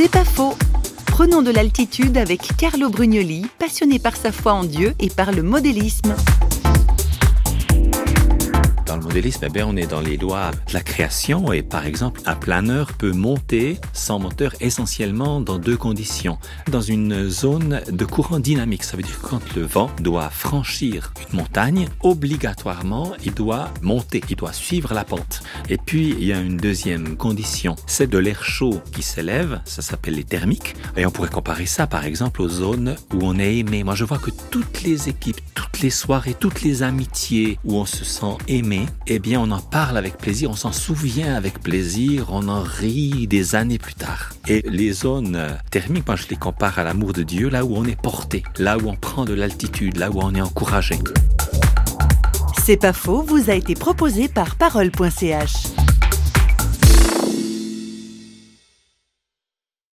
C'est pas faux. Prenons de l'altitude avec Carlo Brugnoli, passionné par sa foi en Dieu et par le modélisme. Modélisme, eh on est dans les lois de la création et par exemple, un planeur peut monter sans moteur essentiellement dans deux conditions. Dans une zone de courant dynamique, ça veut dire que quand le vent doit franchir une montagne, obligatoirement, il doit monter, il doit suivre la pente. Et puis, il y a une deuxième condition, c'est de l'air chaud qui s'élève, ça s'appelle les thermiques. Et on pourrait comparer ça par exemple aux zones où on est aimé. Moi, je vois que toutes les équipes, toutes les soirées, toutes les amitiés où on se sent aimé, eh bien on en parle avec plaisir, on s'en souvient avec plaisir, on en rit des années plus tard. Et les zones thermiques, moi je les compare à l'amour de Dieu, là où on est porté, là où on prend de l'altitude, là où on est encouragé. C'est pas faux, vous a été proposé par parole.ch.